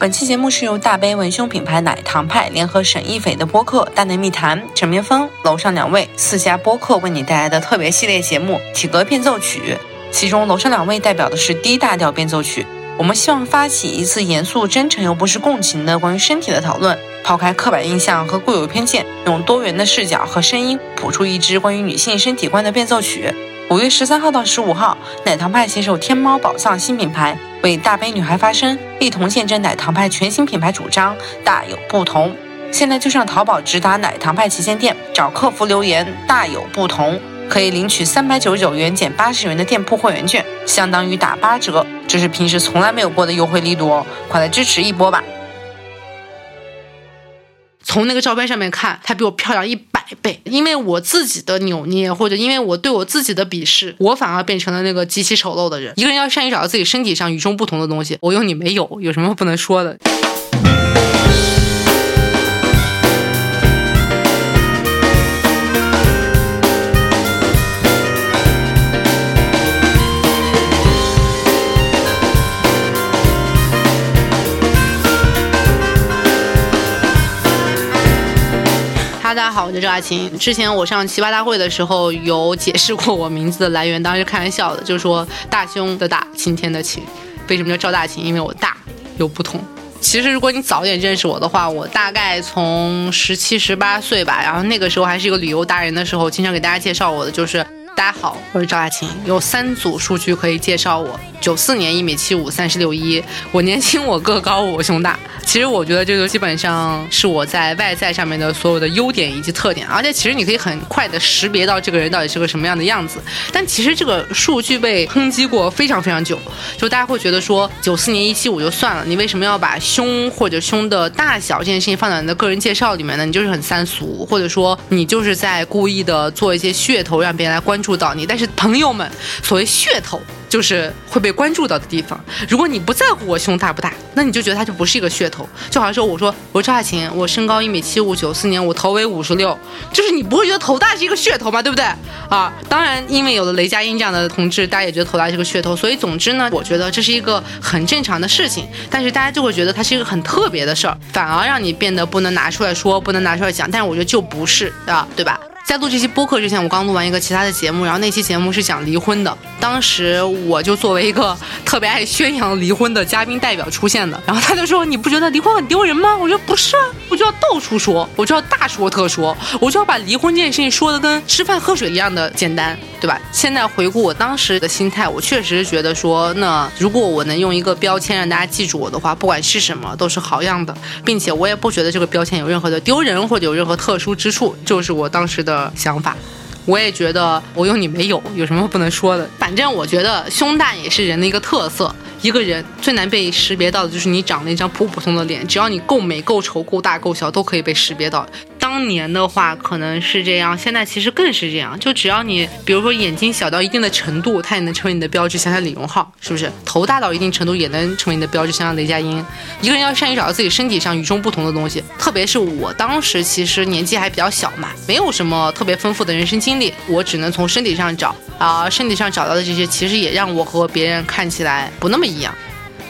本期节目是由大杯文胸品牌奶糖派联合沈一斐的播客大内密谈、枕边风、楼上两位四家播客为你带来的特别系列节目《体格变奏曲》。其中楼上两位代表的是 D 大调变奏曲。我们希望发起一次严肃、真诚又不失共情的关于身体的讨论，抛开刻板印象和固有偏见，用多元的视角和声音谱出一支关于女性身体观的变奏曲。五月十三号到十五号，奶糖派携手天猫宝藏新品牌，为大杯女孩发声，一同见证奶糖派全新品牌主张大有不同。现在就上淘宝直达奶糖派旗舰店，找客服留言“大有不同”，可以领取三百九十九元减八十元的店铺会员券，相当于打八折，这是平时从来没有过的优惠力度哦！快来支持一波吧！从那个照片上面看，她比我漂亮一百倍。因为我自己的扭捏，或者因为我对我自己的鄙视，我反而变成了那个极其丑陋的人。一个人要善于找到自己身体上与众不同的东西，我用你没有，有什么不能说的？大家好，我叫赵大琴。之前我上奇葩大会的时候有解释过我名字的来源，当时开玩笑的，就是说大胸的大，晴天的晴。为什么叫赵大琴？因为我大有不同。其实如果你早点认识我的话，我大概从十七、十八岁吧，然后那个时候还是一个旅游达人的时候，经常给大家介绍我的就是。大家好，我是赵雅琴，有三组数据可以介绍我：九四年一米七五，三十六一。我年轻，我个高，我胸大。其实我觉得这个基本上是我在外在上面的所有的优点以及特点，而且其实你可以很快的识别到这个人到底是个什么样的样子。但其实这个数据被抨击过非常非常久，就大家会觉得说九四年一七五就算了，你为什么要把胸或者胸的大小这件事情放在你的个人介绍里面呢？你就是很三俗，或者说你就是在故意的做一些噱头，让别人来关。注注到你，但是朋友们，所谓噱头就是会被关注到的地方。如果你不在乎我胸大不大，那你就觉得它就不是一个噱头。就好像说，我说我赵亚琴，我身高一米七五，九四年我头围五十六，就是你不会觉得头大是一个噱头吗？对不对？啊，当然，因为有了雷佳音这样的同志，大家也觉得头大是个噱头。所以，总之呢，我觉得这是一个很正常的事情。但是大家就会觉得它是一个很特别的事儿，反而让你变得不能拿出来说，不能拿出来讲。但是我觉得就不是啊，对吧？在录这期播客之前，我刚录完一个其他的节目，然后那期节目是讲离婚的。当时我就作为一个特别爱宣扬离婚的嘉宾代表出现的，然后他就说：“你不觉得离婚很丢人吗？”我说：“不是啊，我就要到处说，我就要大说特说，我就要把离婚这件事情说的跟吃饭喝水一样的简单，对吧？”现在回顾我当时的心态，我确实觉得说，那如果我能用一个标签让大家记住我的话，不管是什么都是好样的，并且我也不觉得这个标签有任何的丢人或者有任何特殊之处，就是我当时的。的想法，我也觉得我有你没有，有什么不能说的？反正我觉得胸大也是人的一个特色。一个人最难被识别到的就是你长了一张普普通的脸，只要你够美、够丑、够大、够小，都可以被识别到。当年的话可能是这样，现在其实更是这样。就只要你，比如说眼睛小到一定的程度，它也能成为你的标志。想想李荣浩，是不是？头大到一定程度也能成为你的标志。想想雷佳音，一个人要善于找到自己身体上与众不同的东西。特别是我当时其实年纪还比较小嘛，没有什么特别丰富的人生经历，我只能从身体上找。啊，身体上找到的这些，其实也让我和别人看起来不那么一样。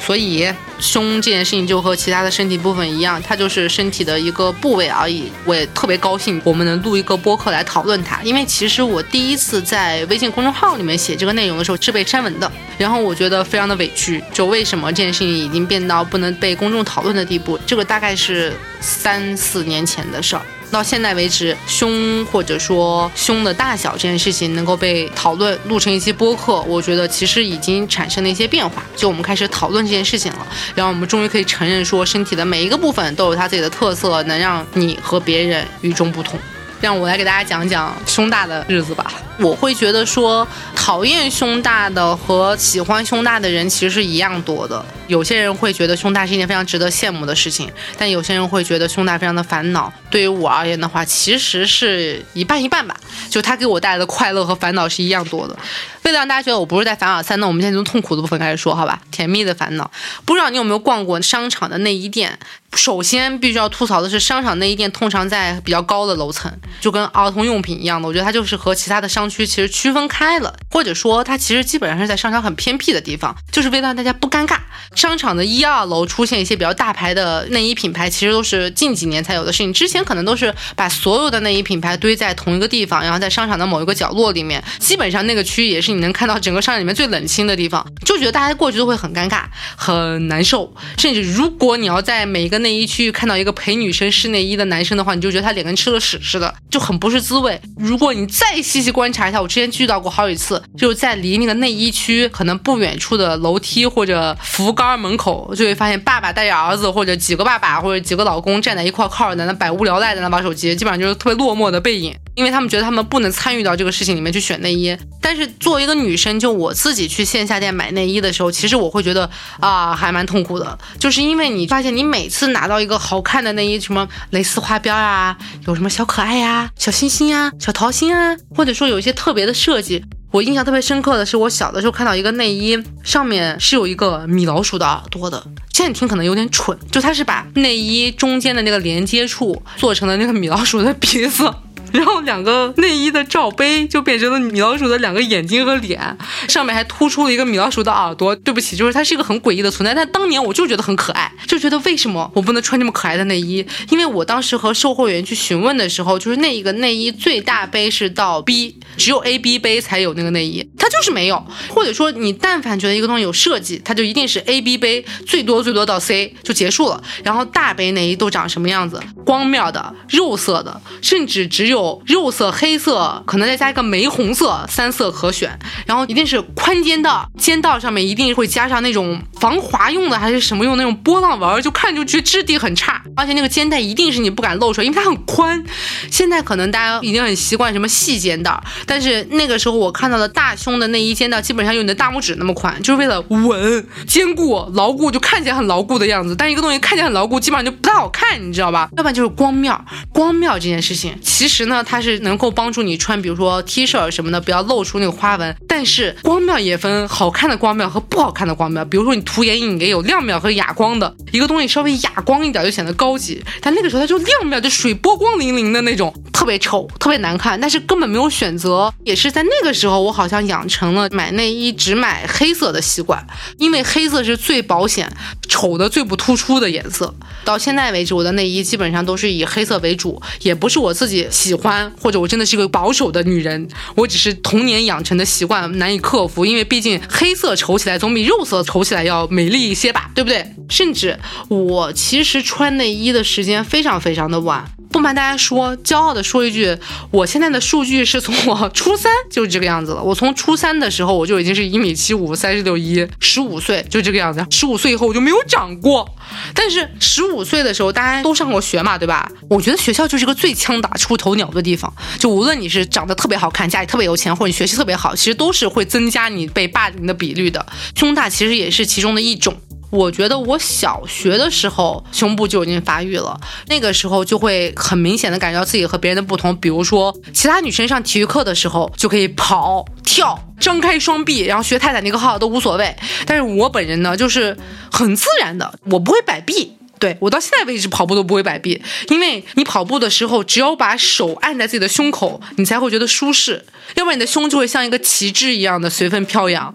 所以胸这件事情就和其他的身体部分一样，它就是身体的一个部位而已。我也特别高兴，我们能录一个播客来讨论它。因为其实我第一次在微信公众号里面写这个内容的时候是被删文的，然后我觉得非常的委屈。就为什么这件事情已经变到不能被公众讨论的地步？这个大概是三四年前的事儿。到现在为止，胸或者说胸的大小这件事情能够被讨论录成一期播客，我觉得其实已经产生了一些变化。就我们开始讨论这件事情了，然后我们终于可以承认说，身体的每一个部分都有它自己的特色，能让你和别人与众不同。让我来给大家讲讲胸大的日子吧。我会觉得说，讨厌胸大的和喜欢胸大的人其实是一样多的。有些人会觉得胸大是一件非常值得羡慕的事情，但有些人会觉得胸大非常的烦恼。对于我而言的话，其实是一半一半吧。就它给我带来的快乐和烦恼是一样多的。为了让大家觉得我不是在烦恼三，那我们现在从痛苦的部分开始说，好吧？甜蜜的烦恼。不知道你有没有逛过商场的内衣店？首先必须要吐槽的是，商场内衣店通常在比较高的楼层，就跟儿童用品一样的，我觉得它就是和其他的商区其实区分开了，或者说它其实基本上是在商场很偏僻的地方，就是为了让大家不尴尬。商场的一二楼出现一些比较大牌的内衣品牌，其实都是近几年才有的事情，之前可能都是把所有的内衣品牌堆在同一个地方，然后在商场的某一个角落里面，基本上那个区域也是你能看到整个商场里面最冷清的地方，就觉得大家过去都会很尴尬、很难受，甚至如果你要在每一个内衣区域看到一个陪女生试内衣的男生的话，你就觉得他脸跟吃了屎似的，就很不是滋味。如果你再细细观察一下，我之前遇到过好几次，就是在离那个内衣区可能不远处的楼梯或者扶杆门口，就会发现爸爸带着儿子或者几个爸爸或者几个老公站在一块靠着在那百无聊赖在那玩手机，基本上就是特别落寞的背影，因为他们觉得他们不能参与到这个事情里面去选内衣。但是作为一个女生，就我自己去线下店买内衣的时候，其实我会觉得啊，还蛮痛苦的，就是因为你发现你每次拿到一个好看的内衣，什么蕾丝花边啊，有什么小可爱呀、小星星啊、小桃心啊，或者说有一些特别的设计。我印象特别深刻的是，我小的时候看到一个内衣，上面是有一个米老鼠的耳朵的。现在听可能有点蠢，就它是把内衣中间的那个连接处做成了那个米老鼠的鼻子。然后两个内衣的罩杯就变成了米老鼠的两个眼睛和脸，上面还突出了一个米老鼠的耳朵。对不起，就是它是一个很诡异的存在，但当年我就觉得很可爱，就觉得为什么我不能穿这么可爱的内衣？因为我当时和售货员去询问的时候，就是那一个内衣最大杯是到 B，只有 A、B 杯才有那个内衣，就是没有。或者说你但凡觉得一个东西有设计，它就一定是 A、B 杯，最多最多到 C 就结束了。然后大杯内衣都长什么样子？光面的、肉色的，甚至只有。肉色、黑色，可能再加一个玫红色，三色可选。然后一定是宽肩道，肩带上面一定会加上那种防滑用的，还是什么用那种波浪纹，就看上去质地很差。而且那个肩带一定是你不敢露出来，因为它很宽。现在可能大家已经很习惯什么细肩带，但是那个时候我看到的大胸的内衣肩带，基本上有你的大拇指那么宽，就是为了稳、坚固、牢固，就看起来很牢固的样子。但一个东西看起来很牢固，基本上就不太好看，你知道吧？要不然就是光面，光面这件事情，其实呢。它是能够帮助你穿，比如说 T 恤什么的，不要露出那个花纹。但是光面也分好看的光面和不好看的光面。比如说你涂眼影也有亮面和哑光的，一个东西稍微哑光一点就显得高级，但那个时候它就亮面，就水波光粼粼的那种，特别丑，特别难看。但是根本没有选择，也是在那个时候，我好像养成了买内衣只买黑色的习惯，因为黑色是最保险、丑的最不突出的颜色。到现在为止，我的内衣基本上都是以黑色为主，也不是我自己喜欢。或者我真的是个保守的女人，我只是童年养成的习惯难以克服，因为毕竟黑色丑起来总比肉色丑起来要美丽一些吧，对不对？甚至我其实穿内衣的时间非常非常的晚。不瞒大家说，骄傲的说一句，我现在的数据是从我初三就是这个样子了。我从初三的时候我就已经是一米七五，三十六一，十五岁就这个样子。十五岁以后我就没有长过。但是十五岁的时候，大家都上过学嘛，对吧？我觉得学校就是个最枪打出头鸟的地方。就无论你是长得特别好看，家里特别有钱，或者你学习特别好，其实都是会增加你被霸凌的比率的。胸大其实也是其中的一种。我觉得我小学的时候胸部就已经发育了，那个时候就会很明显的感觉到自己和别人的不同。比如说，其他女生上体育课的时候就可以跑、跳、张开双臂，然后学泰坦尼克号都无所谓。但是我本人呢，就是很自然的，我不会摆臂。对我到现在为止跑步都不会摆臂，因为你跑步的时候，只有把手按在自己的胸口，你才会觉得舒适，要不然你的胸就会像一个旗帜一样的随风飘扬。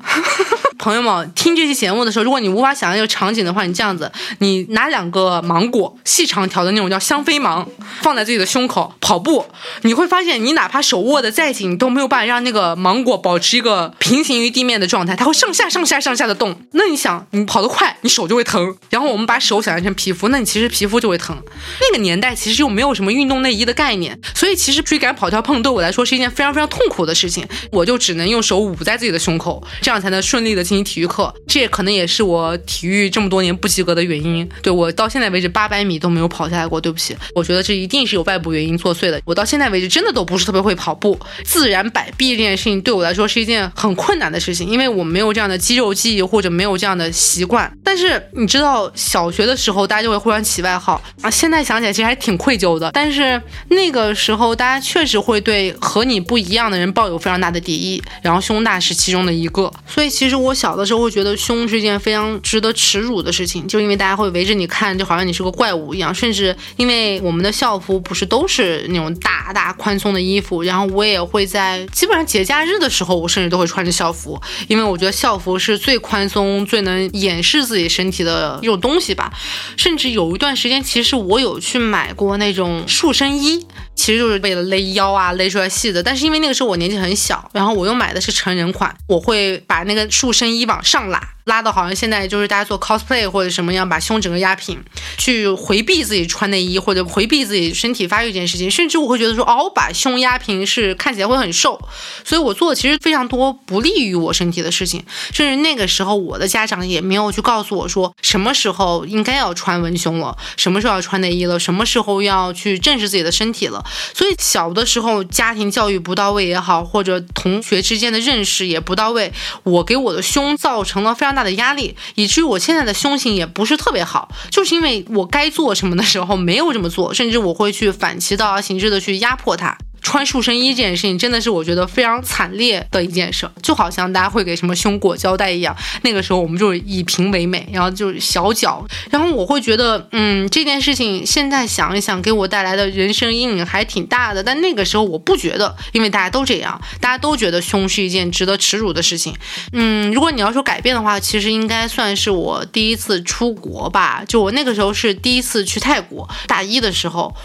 朋友们，听这期节目的时候，如果你无法想象这个场景的话，你这样子，你拿两个芒果，细长条的那种叫香妃芒，放在自己的胸口跑步，你会发现，你哪怕手握的再紧，你都没有办法让那个芒果保持一个平行于地面的状态，它会上下上下上下的动。那你想，你跑得快，你手就会疼。然后我们把手想象成皮肤，那你其实皮肤就会疼。那个年代其实又没有什么运动内衣的概念，所以其实追赶、跑跳、碰对我来说是一件非常非常痛苦的事情。我就只能用手捂在自己的胸口，这样才能顺利的。进行体育课，这也可能也是我体育这么多年不及格的原因。对我到现在为止八百米都没有跑下来过，对不起，我觉得这一定是有外部原因作祟的。我到现在为止真的都不是特别会跑步，自然摆臂这件事情对我来说是一件很困难的事情，因为我没有这样的肌肉记忆或者没有这样的习惯。但是你知道，小学的时候大家就会互相起外号啊。现在想起来其实还挺愧疚的。但是那个时候大家确实会对和你不一样的人抱有非常大的敌意，然后胸大是其中的一个。所以其实我小的时候会觉得胸是一件非常值得耻辱的事情，就因为大家会围着你看，就好像你是个怪物一样。甚至因为我们的校服不是都是那种大大宽松的衣服，然后我也会在基本上节假日的时候，我甚至都会穿着校服，因为我觉得校服是最宽松、最能掩饰自己。己身体的一种东西吧，甚至有一段时间，其实我有去买过那种束身衣，其实就是为了勒腰啊，勒出来细的。但是因为那个时候我年纪很小，然后我又买的是成人款，我会把那个束身衣往上拉。拉的好像现在就是大家做 cosplay 或者什么样，把胸整个压平，去回避自己穿内衣或者回避自己身体发育这件事情。甚至我会觉得说，哦，把胸压平是看起来会很瘦，所以我做的其实非常多不利于我身体的事情。甚至那个时候，我的家长也没有去告诉我说，什么时候应该要穿文胸了，什么时候要穿内衣了，什么时候要去正视自己的身体了。所以小的时候家庭教育不到位也好，或者同学之间的认识也不到位，我给我的胸造成了非常大。大的压力，以至于我现在的胸型也不是特别好，就是因为我该做什么的时候没有这么做，甚至我会去反其道而行之的去压迫它。穿束身衣这件事情真的是我觉得非常惨烈的一件事，就好像大家会给什么胸裹胶带一样。那个时候我们就是以平为美，然后就是小脚，然后我会觉得，嗯，这件事情现在想一想，给我带来的人生阴影还挺大的。但那个时候我不觉得，因为大家都这样，大家都觉得胸是一件值得耻辱的事情。嗯，如果你要说改变的话，其实应该算是我第一次出国吧。就我那个时候是第一次去泰国，大一的时候。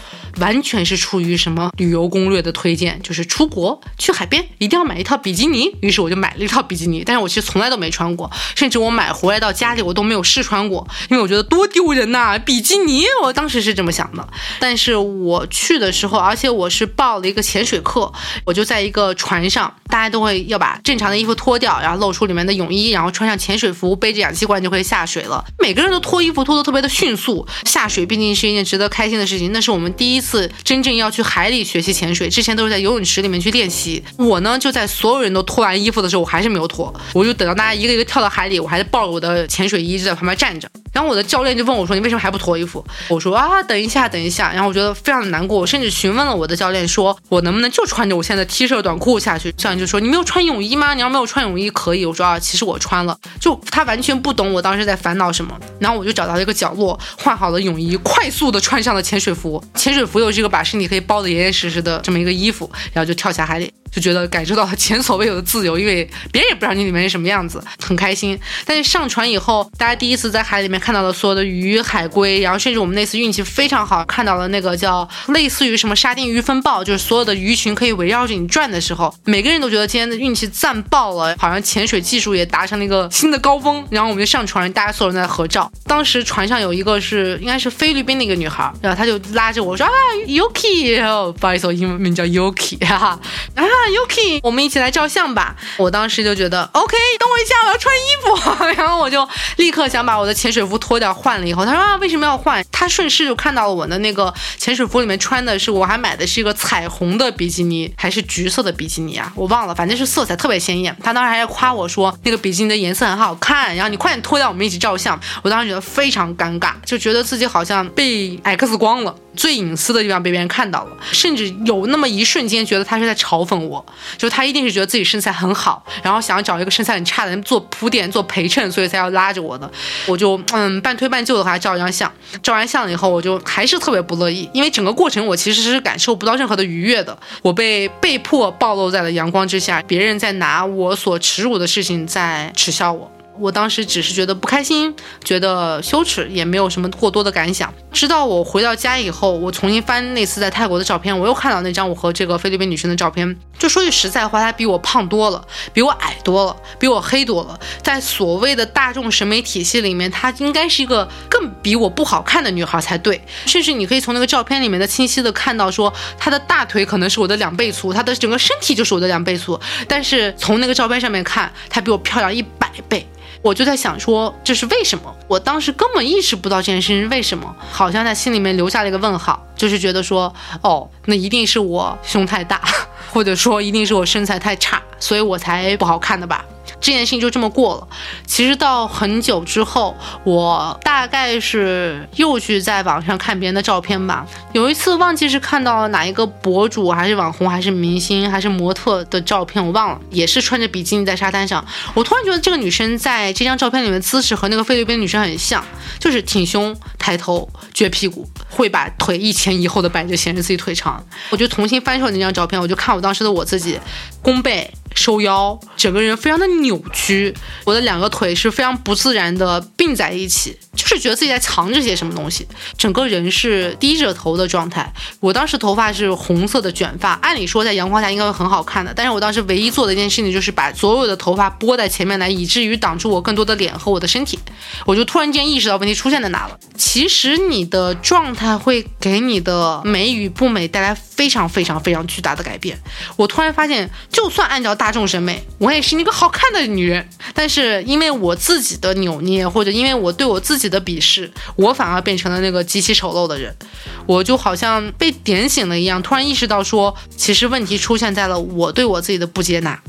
完全是出于什么旅游攻略的推荐，就是出国去海边一定要买一套比基尼，于是我就买了一套比基尼，但是我其实从来都没穿过，甚至我买回来到家里我都没有试穿过，因为我觉得多丢人呐，比基尼，我当时是这么想的。但是我去的时候，而且我是报了一个潜水课，我就在一个船上，大家都会要把正常的衣服脱掉，然后露出里面的泳衣，然后穿上潜水服，背着氧气罐就可以下水了。每个人都脱衣服脱得特别的迅速，下水毕竟是一件值得开心的事情，那是我们第一。次真正要去海里学习潜水，之前都是在游泳池里面去练习。我呢，就在所有人都脱完衣服的时候，我还是没有脱，我就等到大家一个一个跳到海里，我还是抱着我的潜水衣就在旁边站着。然后我的教练就问我说：“你为什么还不脱衣服？”我说：“啊，等一下，等一下。”然后我觉得非常的难过，我甚至询问了我的教练，说我能不能就穿着我现在 T 恤短裤下去？教练就说：“你没有穿泳衣吗？你要没有穿泳衣可以。”我说：“啊，其实我穿了。”就他完全不懂我当时在烦恼什么。然后我就找到了一个角落，换好了泳衣，快速的穿上了潜水服。潜水服又是一个把身体可以包的严严实实的这么一个衣服，然后就跳下海里。就觉得感受到了前所未有的自由，因为别人也不知道你里面是什么样子，很开心。但是上船以后，大家第一次在海里面看到了所有的鱼、海龟，然后甚至我们那次运气非常好，看到了那个叫类似于什么沙丁鱼风暴，就是所有的鱼群可以围绕着你转的时候，每个人都觉得今天的运气赞爆了，好像潜水技术也达成了一个新的高峰。然后我们就上船，大家所有人在合照。当时船上有一个是应该是菲律宾的一个女孩，然后她就拉着我说啊，Yuki，然后不好意思，我英文名叫 Yuki，哈哈啊。Yuki，我们一起来照相吧。我当时就觉得 OK，等我一下，我要穿衣服。然后我就立刻想把我的潜水服脱掉换了以后，他说啊，为什么要换？他顺势就看到了我的那个潜水服里面穿的是，我还买的是一个彩虹的比基尼，还是橘色的比基尼啊？我忘了，反正是色彩特别鲜艳。他当时还在夸我说那个比基尼的颜色很好看，然后你快点脱掉，我们一起照相。我当时觉得非常尴尬，就觉得自己好像被 X 光了。最隐私的地方被别人看到了，甚至有那么一瞬间觉得他是在嘲讽我，就他一定是觉得自己身材很好，然后想要找一个身材很差的人做铺垫、做陪衬，所以才要拉着我的。我就嗯半推半就的话照一张相，照完相了以后，我就还是特别不乐意，因为整个过程我其实是感受不到任何的愉悦的，我被被迫暴露在了阳光之下，别人在拿我所耻辱的事情在耻笑我。我当时只是觉得不开心，觉得羞耻，也没有什么过多的感想。直到我回到家以后，我重新翻那次在泰国的照片，我又看到那张我和这个菲律宾女生的照片。就说句实在话，她比我胖多了，比我矮多了，比我黑多了。在所谓的大众审美体系里面，她应该是一个更比我不好看的女孩才对。甚至你可以从那个照片里面的清晰的看到，说她的大腿可能是我的两倍粗，她的整个身体就是我的两倍粗。但是从那个照片上面看，她比我漂亮一百倍。我就在想说，这是为什么？我当时根本意识不到这件事情是为什么，好像在心里面留下了一个问号，就是觉得说，哦，那一定是我胸太大，或者说一定是我身材太差。所以我才不好看的吧。这件事情就这么过了。其实到很久之后，我大概是又去在网上看别人的照片吧。有一次忘记是看到哪一个博主，还是网红，还是明星，还是模特的照片，我忘了。也是穿着比基尼在沙滩上，我突然觉得这个女生在这张照片里面姿势和那个菲律宾女生很像，就是挺胸、抬头、撅屁股，会把腿一前一后的摆着，显示自己腿长。我就重新翻出那张照片，我就看我当时的我自己，弓背。收腰，整个人非常的扭曲，我的两个腿是非常不自然的并在一起，就是觉得自己在藏着些什么东西，整个人是低着头的状态。我当时头发是红色的卷发，按理说在阳光下应该会很好看的，但是我当时唯一做的一件事情就是把所有的头发拨在前面来，以至于挡住我更多的脸和我的身体。我就突然间意识到问题出现在哪了。其实你的状态会给你的美与不美带来非常非常非常巨大的改变。我突然发现，就算按照大大众审美，我也是一个好看的女人，但是因为我自己的扭捏，或者因为我对我自己的鄙视，我反而变成了那个极其丑陋的人，我就好像被点醒了一样，突然意识到说，其实问题出现在了我对我自己的不接纳。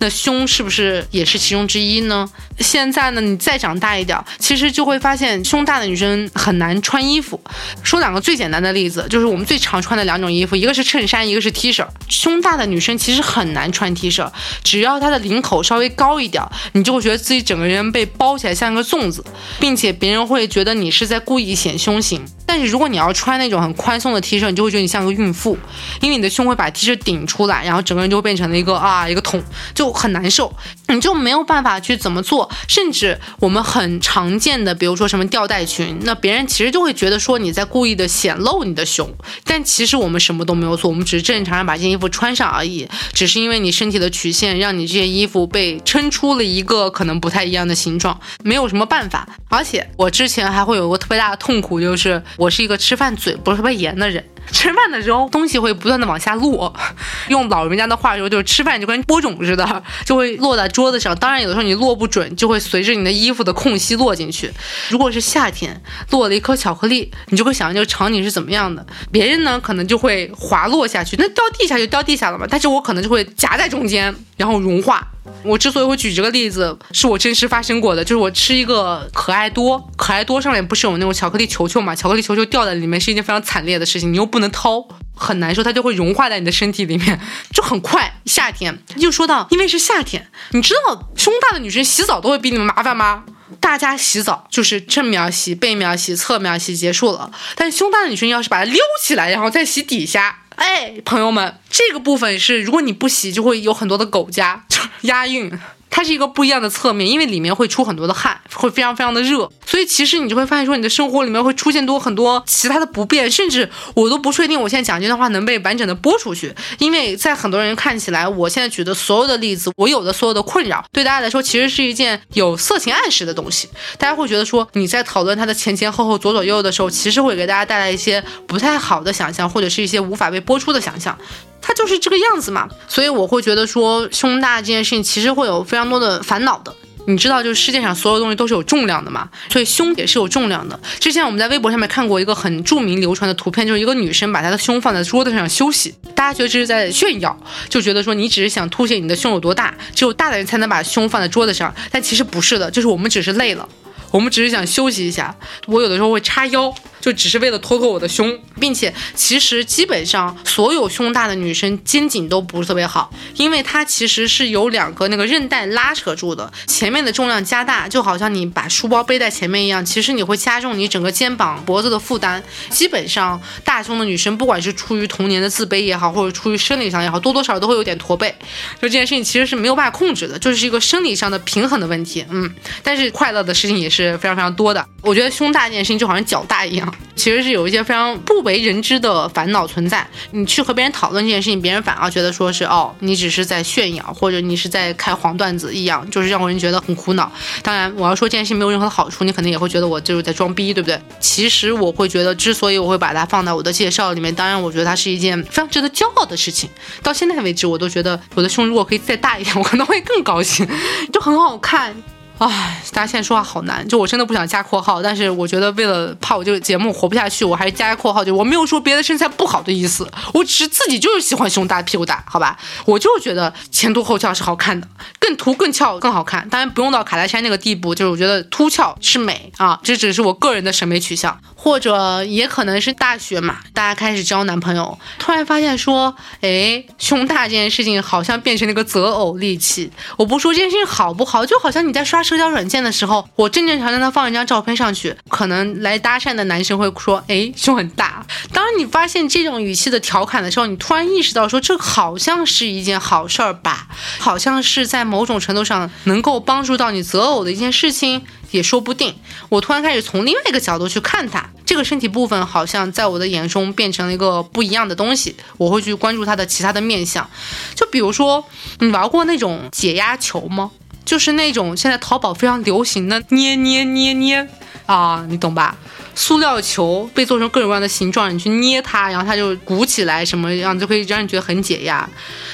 那胸是不是也是其中之一呢？现在呢，你再长大一点，其实就会发现胸大的女生很难穿衣服。说两个最简单的例子，就是我们最常穿的两种衣服，一个是衬衫，一个是 T 恤。胸大的女生其实很难穿 T 恤，只要她的领口稍微高一点，你就会觉得自己整个人被包起来像一个粽子，并且别人会觉得你是在故意显胸型。但是如果你要穿那种很宽松的 T 恤，你就会觉得你像个孕妇，因为你的胸会把 T 恤顶出来，然后整个人就会变成了一个啊一个桶，就很难受，你就没有办法去怎么做。甚至我们很常见的，比如说什么吊带裙，那别人其实就会觉得说你在故意的显露你的胸，但其实我们什么都没有做，我们只是正常人把这件衣服穿上而已，只是因为你身体的曲线让你这件衣服被撑出了一个可能不太一样的形状，没有什么办法。而且我之前还会有个特别大的痛苦，就是。我是一个吃饭嘴不是特别严的人，吃饭的时候东西会不断的往下落，用老人家的话说就是吃饭就跟播种似的，就会落在桌子上。当然有的时候你落不准，就会随着你的衣服的空隙落进去。如果是夏天落了一颗巧克力，你就会想这个场景是怎么样的？别人呢可能就会滑落下去，那掉地下就掉地下了嘛。但是我可能就会夹在中间，然后融化。我之所以会举这个例子，是我真实发生过的。就是我吃一个可爱多，可爱多上面不是有那种巧克力球球嘛？巧克力球球掉在里面是一件非常惨烈的事情，你又不能掏，很难受，它就会融化在你的身体里面，就很快。夏天，又说到，因为是夏天，你知道胸大的女生洗澡都会比你们麻烦吗？大家洗澡就是正面洗、背面洗、侧面洗结束了，但是胸大的女生要是把它撩起来，然后再洗底下。哎，朋友们，这个部分是如果你不洗，就会有很多的狗夹，押韵。它是一个不一样的侧面，因为里面会出很多的汗，会非常非常的热，所以其实你就会发现说你的生活里面会出现多很多其他的不便，甚至我都不确定我现在讲这段话能被完整的播出去，因为在很多人看起来，我现在举的所有的例子，我有的所有的困扰，对大家来说其实是一件有色情暗示的东西，大家会觉得说你在讨论它的前前后后左左右右的时候，其实会给大家带来一些不太好的想象，或者是一些无法被播出的想象。它就是这个样子嘛，所以我会觉得说胸大这件事情其实会有非常常多的烦恼的。你知道，就是世界上所有东西都是有重量的嘛，所以胸也是有重量的。之前我们在微博上面看过一个很著名流传的图片，就是一个女生把她的胸放在桌子上休息，大家觉得这是在炫耀，就觉得说你只是想凸显你的胸有多大，只有大的人才能把胸放在桌子上，但其实不是的，就是我们只是累了。我们只是想休息一下，我有的时候会叉腰，就只是为了托托我的胸，并且其实基本上所有胸大的女生肩颈都不是特别好，因为它其实是有两个那个韧带拉扯住的，前面的重量加大，就好像你把书包背在前面一样，其实你会加重你整个肩膀脖子的负担。基本上大胸的女生，不管是出于童年的自卑也好，或者出于生理上也好，多多少少都会有点驼背，就这件事情其实是没有办法控制的，就是一个生理上的平衡的问题。嗯，但是快乐的事情也。是非常非常多的。我觉得胸大这件事情就好像脚大一样，其实是有一些非常不为人知的烦恼存在。你去和别人讨论这件事情，别人反而觉得说是哦，你只是在炫耀，或者你是在开黄段子一样，就是让人觉得很苦恼。当然，我要说这件事情没有任何的好处，你可能也会觉得我就是在装逼，对不对？其实我会觉得，之所以我会把它放在我的介绍里面，当然我觉得它是一件非常值得骄傲的事情。到现在为止，我都觉得我的胸如果可以再大一点，我可能会更高兴，就很好看。唉，大家现在说话好难，就我真的不想加括号，但是我觉得为了怕我这个节目活不下去，我还是加个括号，就我没有说别的身材不好的意思，我只是自己就是喜欢胸大屁股大，好吧？我就觉得前凸后翘是好看的，更凸更翘更好看，当然不用到卡戴珊那个地步，就是我觉得凸翘是美啊，这只是我个人的审美取向，或者也可能是大学嘛，大家开始交男朋友，突然发现说，哎，胸大这件事情好像变成了一个择偶利器，我不说这件事情好不好，就好像你在刷。社交软件的时候，我正正常常的放一张照片上去，可能来搭讪的男生会说：“哎，胸很大。”当你发现这种语气的调侃的时候，你突然意识到说，这好像是一件好事儿吧？好像是在某种程度上能够帮助到你择偶的一件事情，也说不定。我突然开始从另外一个角度去看他，这个身体部分好像在我的眼中变成了一个不一样的东西，我会去关注他的其他的面相。就比如说，你玩过那种解压球吗？就是那种现在淘宝非常流行的捏捏捏捏啊，你懂吧？塑料球被做成各种各样的形状，你去捏它，然后它就鼓起来，什么样就可以让你觉得很解压。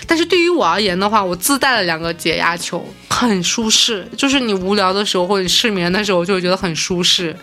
但是对于我而言的话，我自带了两个解压球，很舒适。就是你无聊的时候或者失眠的时候，就会觉得很舒适。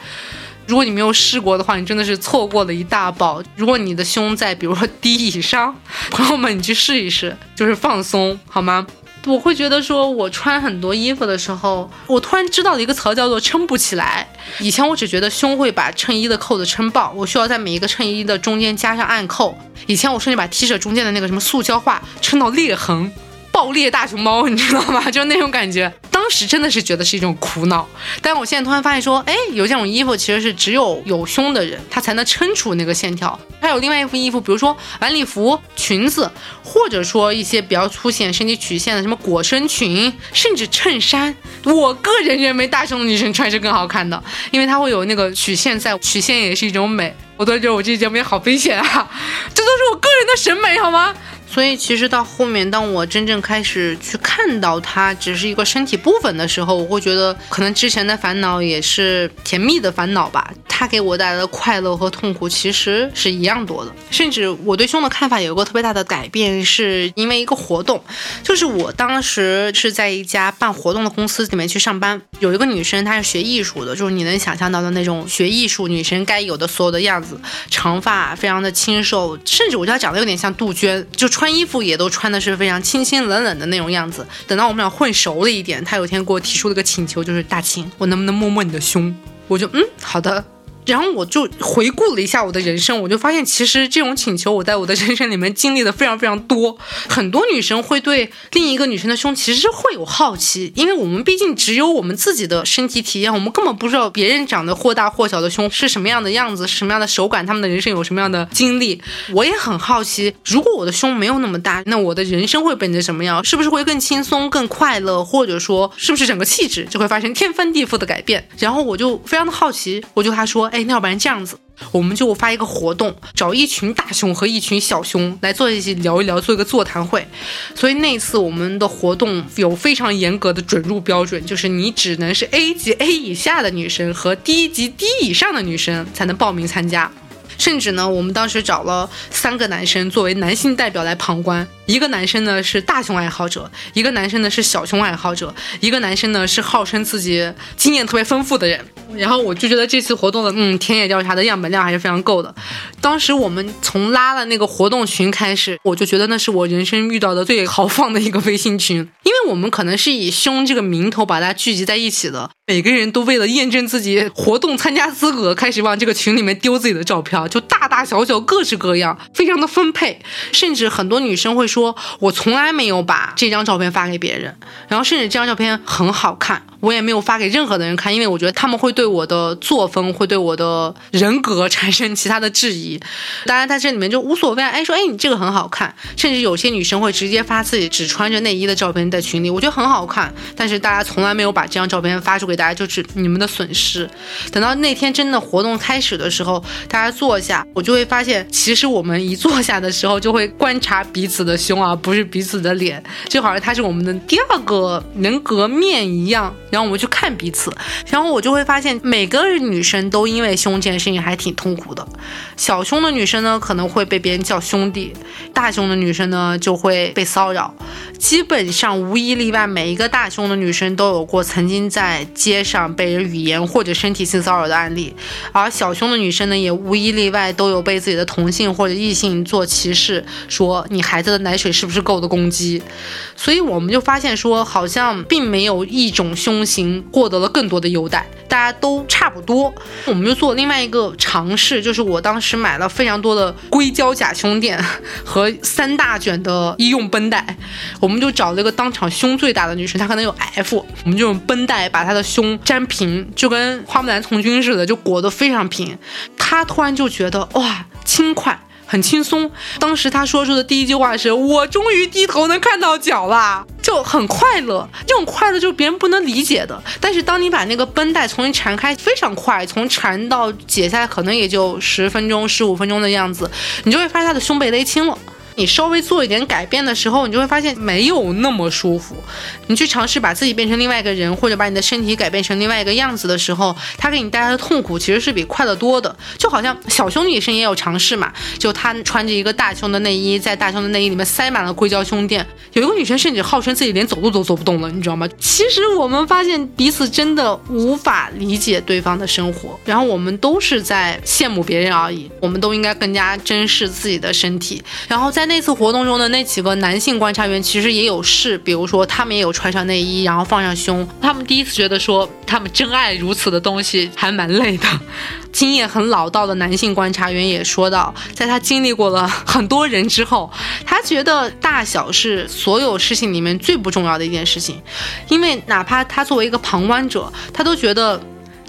如果你没有试过的话，你真的是错过了一大宝。如果你的胸在比如说 低以上，朋友们，你去试一试，就是放松，好吗？我会觉得说，我穿很多衣服的时候，我突然知道了一个词叫做撑不起来。以前我只觉得胸会把衬衣的扣子撑爆，我需要在每一个衬衣的中间加上暗扣。以前我甚至把 T 恤中间的那个什么塑胶化撑到裂痕。爆裂大熊猫，你知道吗？就那种感觉，当时真的是觉得是一种苦恼。但我现在突然发现，说，哎，有这种衣服其实是只有有胸的人，他才能撑出那个线条。还有另外一副衣服，比如说晚礼服、裙子，或者说一些比较凸显身体曲线的什么裹身裙，甚至衬衫。我个人认为大胸的女生穿是更好看的，因为它会有那个曲线在，曲线也是一种美。我都觉得我这期节目也好危险啊，这都是我个人的审美，好吗？所以其实到后面，当我真正开始去看到它只是一个身体部分的时候，我会觉得可能之前的烦恼也是甜蜜的烦恼吧。它给我带来的快乐和痛苦其实是一样多的。甚至我对胸的看法有一个特别大的改变，是因为一个活动，就是我当时是在一家办活动的公司里面去上班，有一个女生她是学艺术的，就是你能想象到的那种学艺术女生该有的所有的样子，长发非常的清瘦，甚至我觉得她长得有点像杜鹃，就穿。穿衣服也都穿的是非常清清冷冷的那种样子。等到我们俩混熟了一点，他有天给我提出了个请求，就是大秦，我能不能摸摸你的胸？我就嗯，好的。然后我就回顾了一下我的人生，我就发现其实这种请求我在我的人生里面经历的非常非常多。很多女生会对另一个女生的胸其实会有好奇，因为我们毕竟只有我们自己的身体体验，我们根本不知道别人长得或大或小的胸是什么样的样子，什么样的手感，他们的人生有什么样的经历。我也很好奇，如果我的胸没有那么大，那我的人生会变成什么样？是不是会更轻松、更快乐，或者说是不是整个气质就会发生天翻地覆的改变？然后我就非常的好奇，我就他说。哎，那要不然这样子，我们就发一个活动，找一群大熊和一群小熊来坐一起聊一聊，做一个座谈会。所以那次我们的活动有非常严格的准入标准，就是你只能是 A 级 A 以下的女生和 D 级 D 以上的女生才能报名参加。甚至呢，我们当时找了三个男生作为男性代表来旁观。一个男生呢是大胸爱好者，一个男生呢是小胸爱好者，一个男生呢是号称自己经验特别丰富的人。然后我就觉得这次活动的嗯田野调查的样本量还是非常够的。当时我们从拉了那个活动群开始，我就觉得那是我人生遇到的最豪放的一个微信群，因为我们可能是以胸这个名头把它聚集在一起的，每个人都为了验证自己活动参加资格，开始往这个群里面丢自己的照片，就大大小小各式各样，非常的分配，甚至很多女生会说，我从来没有把这张照片发给别人，然后甚至这张照片很好看。我也没有发给任何的人看，因为我觉得他们会对我的作风，会对我的人格 产生其他的质疑。当然，在这里面就无所谓。哎，说哎，你这个很好看，甚至有些女生会直接发自己只穿着内衣的照片在群里，我觉得很好看。但是大家从来没有把这张照片发出给大家，就是你们的损失。等到那天真的活动开始的时候，大家做坐下，我就会发现，其实我们一坐下的时候就会观察彼此的胸啊，不是彼此的脸，就好像它是我们的第二个人格面一样。然后我们去看彼此，然后我就会发现，每个女生都因为胸这件事情还挺痛苦的。小胸的女生呢，可能会被别人叫兄弟；大胸的女生呢，就会被骚扰。基本上无一例外，每一个大胸的女生都有过曾经在街上被人语言或者身体性骚扰的案例，而小胸的女生呢，也无一例外都有被自己的同性或者异性做歧视，说你孩子的奶水是不是够的攻击。所以我们就发现说，好像并没有一种胸型获得了更多的优待，大家都差不多。我们就做另外一个尝试，就是我当时买了非常多的硅胶假胸垫和三大卷的医用绷带，我们就找了一个当场胸最大的女生，她可能有 F，我们就用绷带把她的胸粘平，就跟花木兰从军似的，就裹得非常平。她突然就觉得哇，轻快。很轻松。当时他说出的第一句话是：“我终于低头能看到脚了，就很快乐。这种快乐就是别人不能理解的。但是当你把那个绷带重新缠开，非常快，从缠到解下来可能也就十分钟、十五分钟的样子，你就会发现他的胸被勒青了。”你稍微做一点改变的时候，你就会发现没有那么舒服。你去尝试把自己变成另外一个人，或者把你的身体改变成另外一个样子的时候，它给你带来的痛苦其实是比快乐多的。就好像小胸女生也有尝试嘛，就她穿着一个大胸的内衣，在大胸的内衣里面塞满了硅胶胸垫。有一个女生甚至号称自己连走路都走不动了，你知道吗？其实我们发现彼此真的无法理解对方的生活，然后我们都是在羡慕别人而已。我们都应该更加珍视自己的身体，然后在。在那次活动中的那几个男性观察员其实也有试，比如说他们也有穿上内衣，然后放上胸。他们第一次觉得说他们真爱如此的东西还蛮累的。经验很老道的男性观察员也说到，在他经历过了很多人之后，他觉得大小是所有事情里面最不重要的一件事情，因为哪怕他作为一个旁观者，他都觉得。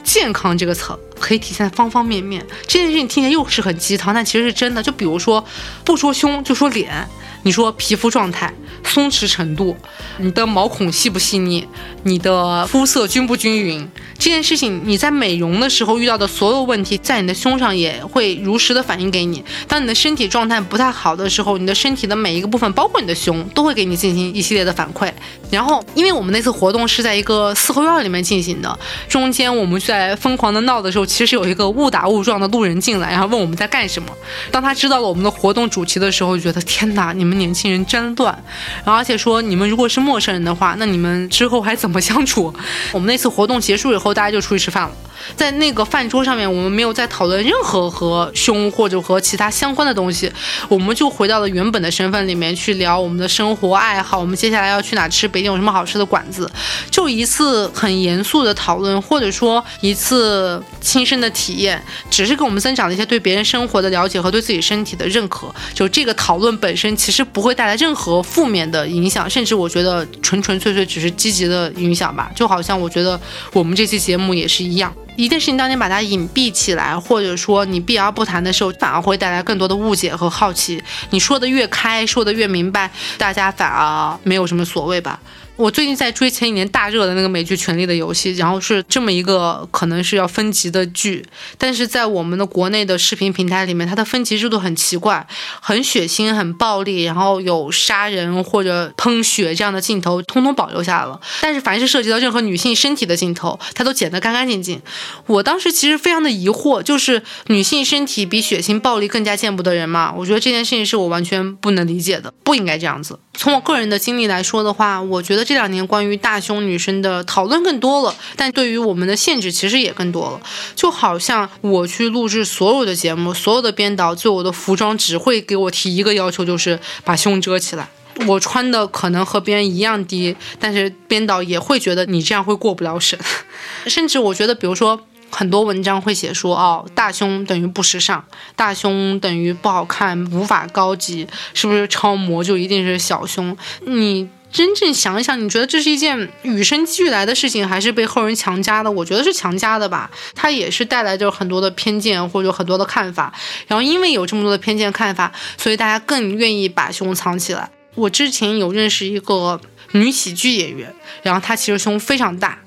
健康这个词可以体现在方方面面。这件事情听起来又是很鸡汤，但其实是真的。就比如说，不说胸就说脸，你说皮肤状态、松弛程度，你的毛孔细不细腻，你的肤色均不均匀。这件事情，你在美容的时候遇到的所有问题，在你的胸上也会如实的反映给你。当你的身体状态不太好的时候，你的身体的每一个部分，包括你的胸，都会给你进行一系列的反馈。然后，因为我们那次活动是在一个四合院里面进行的，中间我们在疯狂的闹的时候，其实有一个误打误撞的路人进来，然后问我们在干什么。当他知道了我们的活动主题的时候，觉得天哪，你们年轻人真乱。然后而且说，你们如果是陌生人的话，那你们之后还怎么相处？我们那次活动结束以后。大家就出去吃饭了。在那个饭桌上面，我们没有再讨论任何和胸或者和其他相关的东西，我们就回到了原本的身份里面去聊我们的生活爱好。我们接下来要去哪吃？北京有什么好吃的馆子？就一次很严肃的讨论，或者说一次亲身的体验，只是给我们增长了一些对别人生活的了解和对自己身体的认可。就这个讨论本身，其实不会带来任何负面的影响，甚至我觉得纯纯粹粹只是积极的影响吧。就好像我觉得我们这期节目也是一样。一件事情当你把它隐蔽起来，或者说你避而不谈的时候，反而会带来更多的误解和好奇。你说的越开，说的越明白，大家反而没有什么所谓吧。我最近在追前几年大热的那个美剧《权力的游戏》，然后是这么一个可能是要分级的剧，但是在我们的国内的视频平台里面，它的分级制度很奇怪，很血腥、很暴力，然后有杀人或者喷血这样的镜头，通通保留下来了。但是凡是涉及到任何女性身体的镜头，它都剪得干干净净。我当时其实非常的疑惑，就是女性身体比血腥暴力更加见不得人嘛？我觉得这件事情是我完全不能理解的，不应该这样子。从我个人的经历来说的话，我觉得这两年关于大胸女生的讨论更多了，但对于我们的限制其实也更多了。就好像我去录制所有的节目，所有的编导对我的服装只会给我提一个要求，就是把胸遮起来。我穿的可能和别人一样低，但是编导也会觉得你这样会过不了审。甚至我觉得，比如说。很多文章会写说，哦，大胸等于不时尚，大胸等于不好看，无法高级，是不是超模就一定是小胸？你真正想一想，你觉得这是一件与生俱来的事情，还是被后人强加的？我觉得是强加的吧，它也是带来着很多的偏见或者很多的看法，然后因为有这么多的偏见看法，所以大家更愿意把胸藏起来。我之前有认识一个。女喜剧演员，然后她其实胸非常大，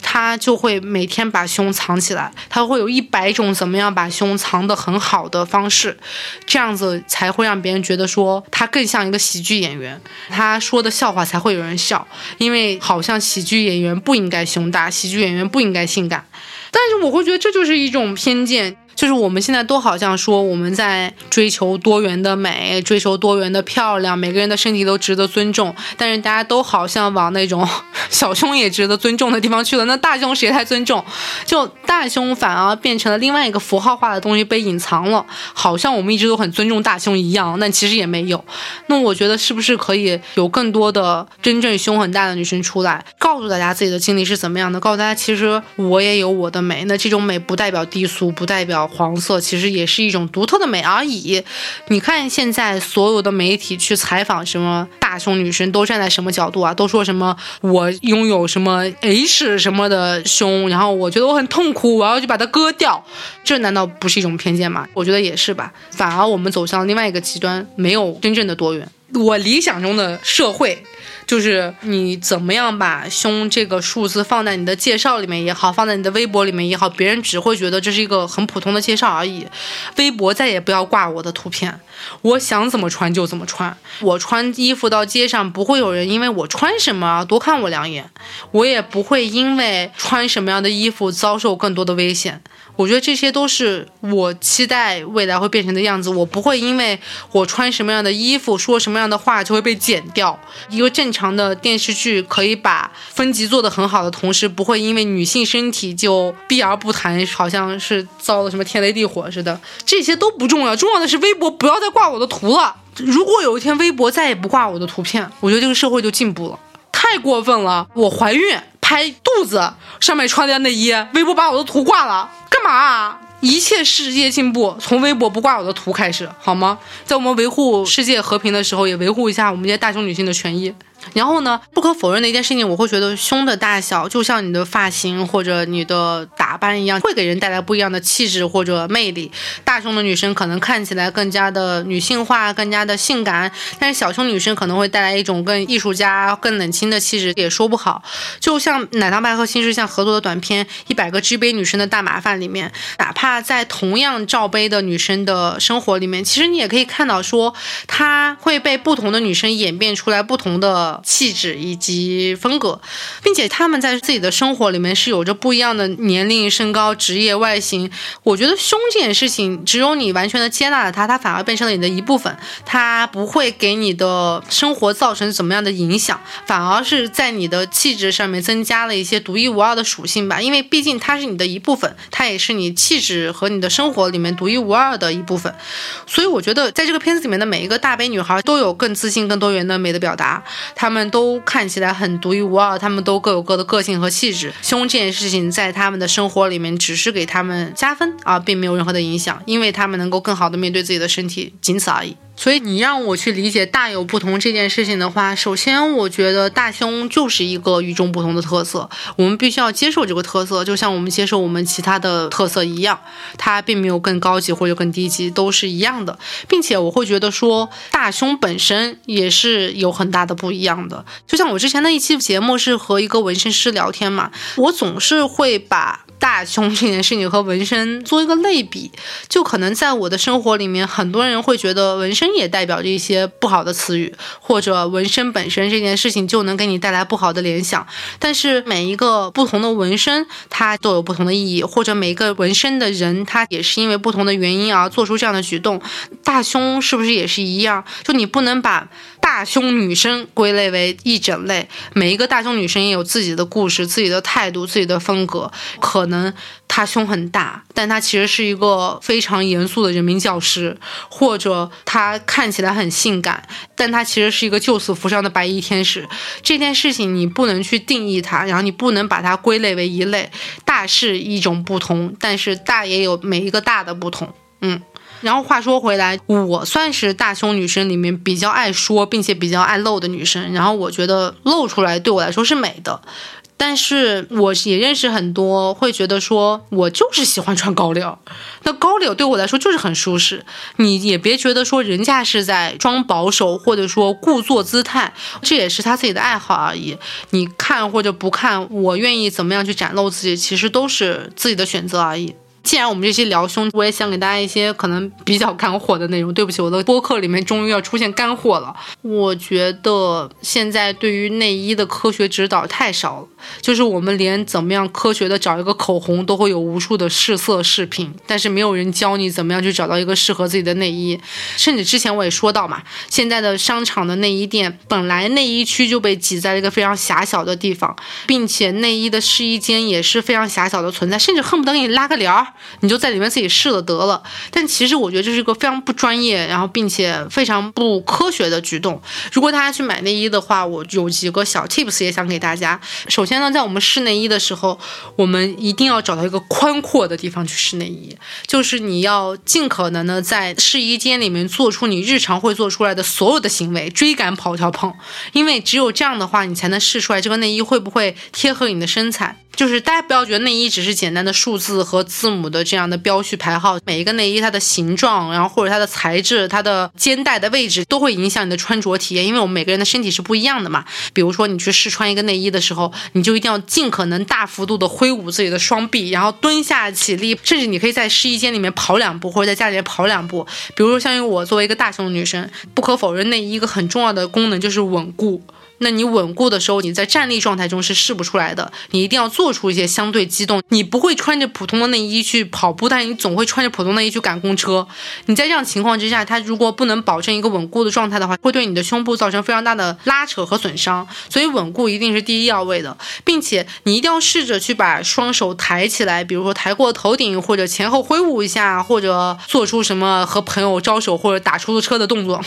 她就会每天把胸藏起来，她会有一百种怎么样把胸藏得很好的方式，这样子才会让别人觉得说她更像一个喜剧演员，她说的笑话才会有人笑，因为好像喜剧演员不应该胸大，喜剧演员不应该性感，但是我会觉得这就是一种偏见。就是我们现在都好像说我们在追求多元的美，追求多元的漂亮，每个人的身体都值得尊重，但是大家都好像往那种 小胸也值得尊重的地方去了。那大胸谁来尊重？就大胸反而变成了另外一个符号化的东西被隐藏了，好像我们一直都很尊重大胸一样，但其实也没有。那我觉得是不是可以有更多的真正胸很大的女生出来，告诉大家自己的经历是怎么样的，告诉大家其实我也有我的美。那这种美不代表低俗，不代表。黄色其实也是一种独特的美而已。你看现在所有的媒体去采访什么大胸女生，都站在什么角度啊？都说什么我拥有什么 H 什么的胸，然后我觉得我很痛苦，我要去把它割掉。这难道不是一种偏见吗？我觉得也是吧。反而我们走向另外一个极端，没有真正的多元。我理想中的社会。就是你怎么样把胸这个数字放在你的介绍里面也好，放在你的微博里面也好，别人只会觉得这是一个很普通的介绍而已。微博再也不要挂我的图片，我想怎么穿就怎么穿。我穿衣服到街上，不会有人因为我穿什么多看我两眼，我也不会因为穿什么样的衣服遭受更多的危险。我觉得这些都是我期待未来会变成的样子。我不会因为我穿什么样的衣服、说什么样的话就会被剪掉。一个正常的电视剧可以把分级做得很好的同时，不会因为女性身体就避而不谈，好像是遭了什么天雷地火似的。这些都不重要，重要的是微博不要再挂我的图了。如果有一天微博再也不挂我的图片，我觉得这个社会就进步了。太过分了！我怀孕拍肚子上面穿的内衣，微博把我的图挂了。干嘛？一切世界进步从微博不挂我的图开始，好吗？在我们维护世界和平的时候，也维护一下我们这些大胸女性的权益。然后呢，不可否认的一件事情，我会觉得胸的大小就像你的发型或者你的打扮一样，会给人带来不一样的气质或者魅力。大胸的女生可能看起来更加的女性化，更加的性感，但是小胸女生可能会带来一种更艺术家、更冷清的气质，也说不好。就像奶糖派和新世相合作的短片《一百个 G 杯女生的大麻烦》里面，哪怕在同样罩杯的女生的生活里面，其实你也可以看到说，她会被不同的女生演变出来不同的。气质以及风格，并且他们在自己的生活里面是有着不一样的年龄、身高、职业、外形。我觉得胸这件事情，只有你完全的接纳了它，它反而变成了你的一部分，它不会给你的生活造成怎么样的影响，反而是在你的气质上面增加了一些独一无二的属性吧。因为毕竟它是你的一部分，它也是你气质和你的生活里面独一无二的一部分。所以我觉得，在这个片子里面的每一个大杯女孩都有更自信、更多元的美的表达。他们都看起来很独一无二，他们都各有各的个性和气质。胸这件事情在他们的生活里面只是给他们加分啊，并没有任何的影响，因为他们能够更好的面对自己的身体，仅此而已。所以你让我去理解大有不同这件事情的话，首先我觉得大胸就是一个与众不同的特色，我们必须要接受这个特色，就像我们接受我们其他的特色一样，它并没有更高级或者更低级，都是一样的，并且我会觉得说大胸本身也是有很大的不一样的。就像我之前的一期节目是和一个纹身师聊天嘛，我总是会把。大胸这件事情和纹身做一个类比，就可能在我的生活里面，很多人会觉得纹身也代表着一些不好的词语，或者纹身本身这件事情就能给你带来不好的联想。但是每一个不同的纹身，它都有不同的意义，或者每一个纹身的人，他也是因为不同的原因而做出这样的举动。大胸是不是也是一样？就你不能把。大胸女生归类为一整类，每一个大胸女生也有自己的故事、自己的态度、自己的风格。可能她胸很大，但她其实是一个非常严肃的人民教师；或者她看起来很性感，但她其实是一个救死扶伤的白衣天使。这件事情你不能去定义它，然后你不能把它归类为一类。大是一种不同，但是大也有每一个大的不同。嗯。然后话说回来，我算是大胸女生里面比较爱说并且比较爱露的女生。然后我觉得露出来对我来说是美的。但是我也认识很多会觉得说，我就是喜欢穿高领，那高领对我来说就是很舒适。你也别觉得说人家是在装保守，或者说故作姿态，这也是他自己的爱好而已。你看或者不看，我愿意怎么样去展露自己，其实都是自己的选择而已。既然我们这期聊胸，我也想给大家一些可能比较干货的内容。对不起，我的播客里面终于要出现干货了。我觉得现在对于内衣的科学指导太少了，就是我们连怎么样科学的找一个口红都会有无数的试色视频，但是没有人教你怎么样去找到一个适合自己的内衣。甚至之前我也说到嘛，现在的商场的内衣店本来内衣区就被挤在一个非常狭小的地方，并且内衣的试衣间也是非常狭小的存在，甚至恨不得给你拉个帘儿。你就在里面自己试了得了，但其实我觉得这是一个非常不专业，然后并且非常不科学的举动。如果大家去买内衣的话，我有几个小 tips 也想给大家。首先呢，在我们试内衣的时候，我们一定要找到一个宽阔的地方去试内衣，就是你要尽可能的在试衣间里面做出你日常会做出来的所有的行为，追赶、跑、跳、碰，因为只有这样的话，你才能试出来这个内衣会不会贴合你的身材。就是大家不要觉得内衣只是简单的数字和字母的这样的标序排号，每一个内衣它的形状，然后或者它的材质、它的肩带的位置都会影响你的穿着体验，因为我们每个人的身体是不一样的嘛。比如说你去试穿一个内衣的时候，你就一定要尽可能大幅度的挥舞自己的双臂，然后蹲下起立，甚至你可以在试衣间里面跑两步，或者在家里面跑两步。比如说像我作为一个大胸女生，不可否认内衣一个很重要的功能就是稳固。那你稳固的时候，你在站立状态中是试不出来的。你一定要做出一些相对机动。你不会穿着普通的内衣去跑步，但是你总会穿着普通内衣去赶公车。你在这样情况之下，它如果不能保证一个稳固的状态的话，会对你的胸部造成非常大的拉扯和损伤。所以稳固一定是第一要位的，并且你一定要试着去把双手抬起来，比如说抬过头顶，或者前后挥舞一下，或者做出什么和朋友招手或者打出租车的动作，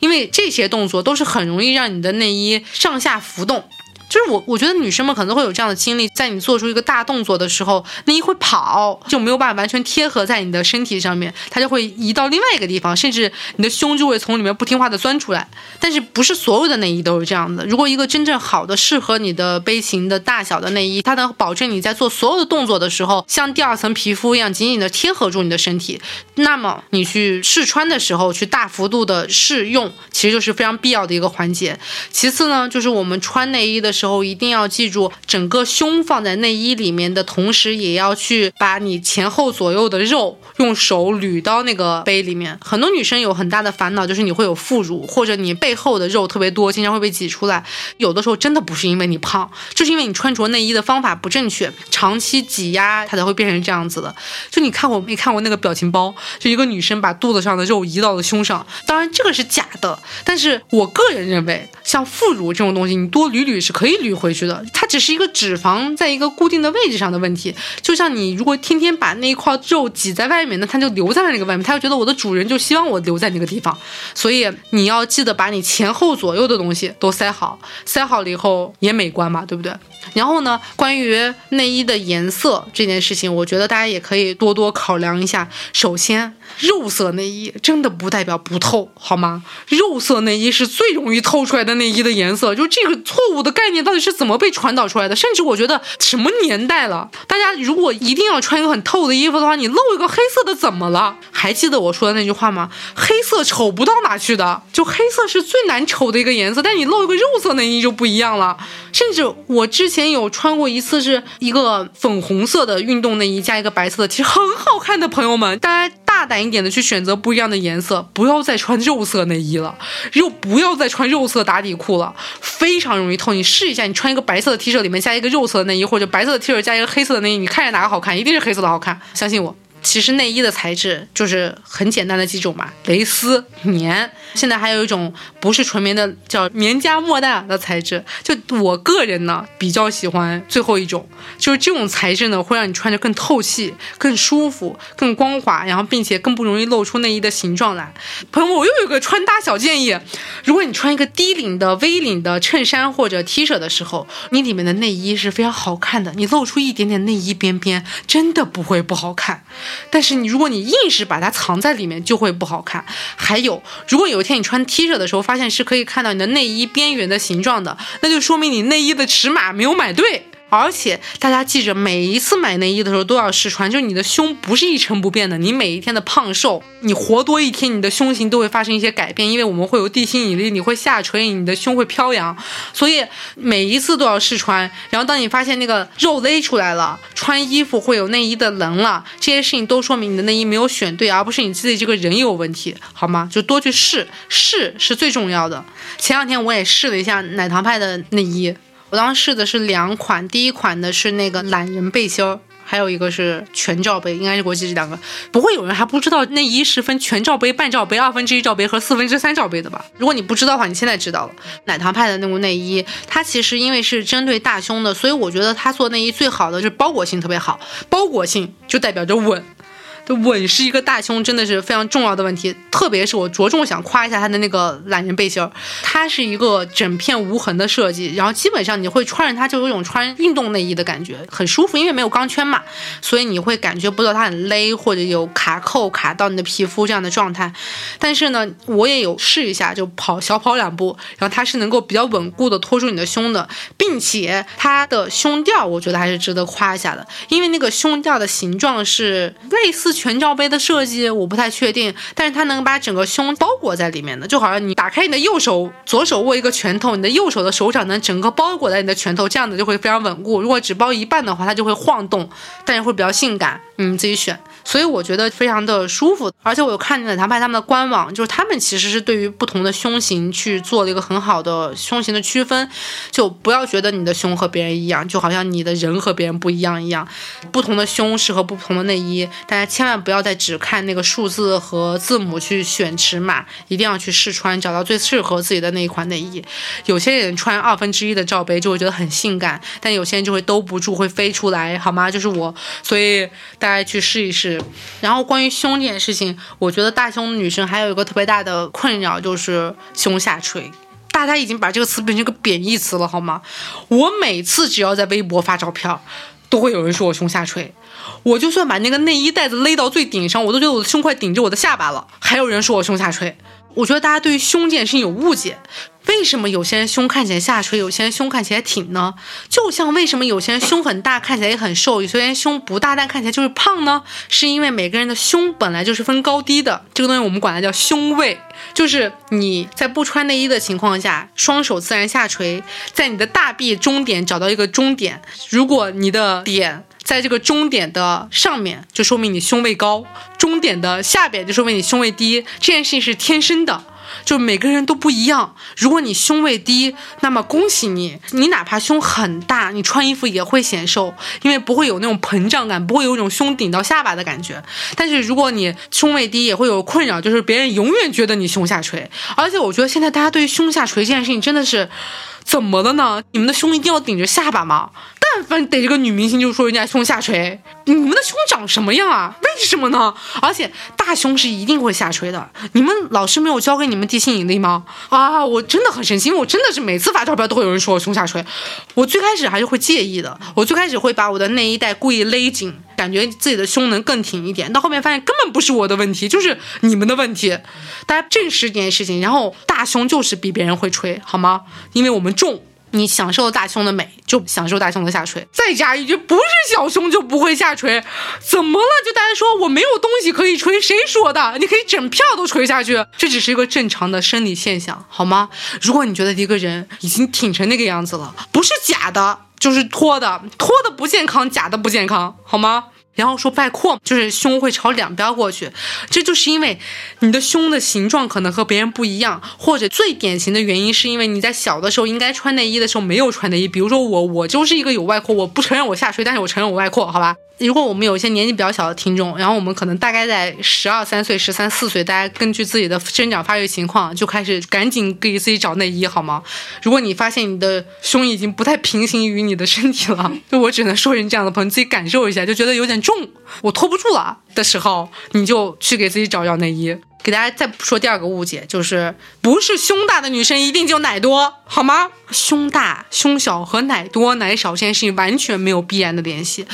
因为这些动作都是很容易让你的内衣。上下浮动。就是我，我觉得女生们可能会有这样的经历，在你做出一个大动作的时候，内衣会跑，就没有办法完全贴合在你的身体上面，它就会移到另外一个地方，甚至你的胸就会从里面不听话的钻出来。但是不是所有的内衣都是这样的。如果一个真正好的、适合你的杯型的大小的内衣，它能保证你在做所有的动作的时候，像第二层皮肤一样紧紧的贴合住你的身体，那么你去试穿的时候，去大幅度的试用，其实就是非常必要的一个环节。其次呢，就是我们穿内衣的。时候一定要记住，整个胸放在内衣里面的同时，也要去把你前后左右的肉用手捋到那个杯里面。很多女生有很大的烦恼，就是你会有副乳，或者你背后的肉特别多，经常会被挤出来。有的时候真的不是因为你胖，就是因为你穿着内衣的方法不正确，长期挤压它才会变成这样子的。就你看我没看过那个表情包？就一个女生把肚子上的肉移到了胸上，当然这个是假的，但是我个人认为，像副乳这种东西，你多捋捋是可以。可以捋回去的，它只是一个脂肪在一个固定的位置上的问题。就像你如果天天把那一块肉挤在外面，那它就留在了那个外面，它就觉得我的主人就希望我留在那个地方。所以你要记得把你前后左右的东西都塞好，塞好了以后也美观嘛，对不对？然后呢，关于内衣的颜色这件事情，我觉得大家也可以多多考量一下。首先，肉色内衣真的不代表不透，好吗？肉色内衣是最容易透出来的内衣的颜色，就这个错误的概念到底是怎么被传导出来的？甚至我觉得什么年代了，大家如果一定要穿一个很透的衣服的话，你露一个黑色的怎么了？还记得我说的那句话吗？黑色丑不到哪去的，就黑色是最难丑的一个颜色，但你露一个肉色内衣就不一样了。甚至我之前有穿过一次，是一个粉红色的运动内衣加一个白色的，其实很好看的。朋友们，大家大胆一点的去选择不一样的颜色，不要再穿肉色内衣了，又不要再穿肉色打底裤了，非常容易透。你试一下，你穿一个白色的 T 恤里面加一个肉色的内衣，或者白色的 T 恤加一个黑色的内衣，你看着哪个好看？一定是黑色的好看，相信我。其实内衣的材质就是很简单的几种嘛，蕾丝、棉，现在还有一种不是纯棉的，叫棉加莫代尔的材质。就我个人呢，比较喜欢最后一种，就是这种材质呢，会让你穿着更透气、更舒服、更光滑，然后并且更不容易露出内衣的形状来。朋友们，我又有个穿搭小建议：如果你穿一个低领的 V 领的衬衫或者 T 恤的时候，你里面的内衣是非常好看的，你露出一点点内衣边边，真的不会不好看。但是你如果你硬是把它藏在里面，就会不好看。还有，如果有一天你穿 T 恤的时候，发现是可以看到你的内衣边缘的形状的，那就说明你内衣的尺码没有买对。而且大家记着，每一次买内衣的时候都要试穿，就是你的胸不是一成不变的，你每一天的胖瘦，你活多一天，你的胸型都会发生一些改变，因为我们会有地心引力，你会下垂，你的胸会飘扬，所以每一次都要试穿。然后当你发现那个肉勒出来了，穿衣服会有内衣的棱了，这些事情都说明你的内衣没有选对，而不是你自己这个人有问题，好吗？就多去试，试是最重要的。前两天我也试了一下奶糖派的内衣。我当时试的是两款，第一款的是那个懒人背心儿，还有一个是全罩杯，应该是国际这两个。不会有人还不知道内衣是分全罩杯、半罩杯、二分之一罩杯和四分之三罩杯的吧？如果你不知道的话，你现在知道了。奶糖派的那种内衣，它其实因为是针对大胸的，所以我觉得它做内衣最好的就是包裹性特别好，包裹性就代表着稳。就稳是一个大胸真的是非常重要的问题，特别是我着重想夸一下它的那个懒人背心儿，它是一个整片无痕的设计，然后基本上你会穿着它就有种穿运动内衣的感觉，很舒服，因为没有钢圈嘛，所以你会感觉不到它很勒或者有卡扣卡到你的皮肤这样的状态。但是呢，我也有试一下，就跑小跑两步，然后它是能够比较稳固的托住你的胸的，并且它的胸吊我觉得还是值得夸一下的，因为那个胸吊的形状是类似。全罩杯的设计我不太确定，但是它能把整个胸包裹在里面的，就好像你打开你的右手，左手握一个拳头，你的右手的手掌能整个包裹在你的拳头，这样子就会非常稳固。如果只包一半的话，它就会晃动，但是会比较性感。嗯，自己选。所以我觉得非常的舒服，而且我又看奶糖派他们的官网，就是他们其实是对于不同的胸型去做了一个很好的胸型的区分，就不要觉得你的胸和别人一样，就好像你的人和别人不一样一样，不同的胸适合不同的内衣，大家千万不要再只看那个数字和字母去选尺码，一定要去试穿，找到最适合自己的那一款内衣。有些人穿二分之一的罩杯就会觉得很性感，但有些人就会兜不住，会飞出来，好吗？就是我，所以大家去试一试。然后关于胸这件事情，我觉得大胸女生还有一个特别大的困扰就是胸下垂。大家已经把这个词变成一个贬义词了，好吗？我每次只要在微博发照片，都会有人说我胸下垂。我就算把那个内衣带子勒到最顶上，我都觉得我的胸快顶着我的下巴了，还有人说我胸下垂。我觉得大家对于胸这件事情有误解。为什么有些人胸看起来下垂，有些人胸看起来挺呢？就像为什么有些人胸很大，看起来也很瘦，有些人胸不大，但看起来就是胖呢？是因为每个人的胸本来就是分高低的，这个东西我们管它叫胸位，就是你在不穿内衣的情况下，双手自然下垂，在你的大臂中点找到一个中点，如果你的点在这个中点的上面，就说明你胸位高；中点的下边就说明你胸位低。这件事情是天生的。就每个人都不一样。如果你胸位低，那么恭喜你，你哪怕胸很大，你穿衣服也会显瘦，因为不会有那种膨胀感，不会有一种胸顶到下巴的感觉。但是如果你胸位低，也会有困扰，就是别人永远觉得你胸下垂。而且我觉得现在大家对于胸下垂这件事情真的是。怎么了呢？你们的胸一定要顶着下巴吗？但凡逮着个女明星就说人家胸下垂，你们的胸长什么样啊？为什么呢？而且大胸是一定会下垂的。你们老师没有教给你们地心引力吗？啊，我真的很生气，因为我真的是每次发照片都会有人说我胸下垂。我最开始还是会介意的，我最开始会把我的内衣带故意勒紧，感觉自己的胸能更挺一点。到后面发现根本不是我的问题，就是你们的问题。大家正视这件事情，然后大胸就是比别人会垂，好吗？因为我们。重，你享受大胸的美，就享受大胸的下垂。再加一句，不是小胸就不会下垂，怎么了？就大家说我没有东西可以垂，谁说的？你可以整票都垂下去，这只是一个正常的生理现象，好吗？如果你觉得一个人已经挺成那个样子了，不是假的，就是托的，托的不健康，假的不健康，好吗？然后说外扩，就是胸会朝两边过去，这就是因为你的胸的形状可能和别人不一样，或者最典型的原因是因为你在小的时候应该穿内衣的时候没有穿内衣。比如说我，我就是一个有外扩，我不承认我下垂，但是我承认我外扩，好吧？如果我们有一些年纪比较小的听众，然后我们可能大概在十二三岁、十三四岁，大家根据自己的生长发育情况就开始赶紧给自己找内衣，好吗？如果你发现你的胸已经不太平行于你的身体了，就我只能说人这样的朋友自己感受一下，就觉得有点重，我拖不住了的时候，你就去给自己找找内衣。给大家再说第二个误解，就是不是胸大的女生一定就奶多，好吗？胸大、胸小和奶多、奶少这件事情完全没有必然的联系。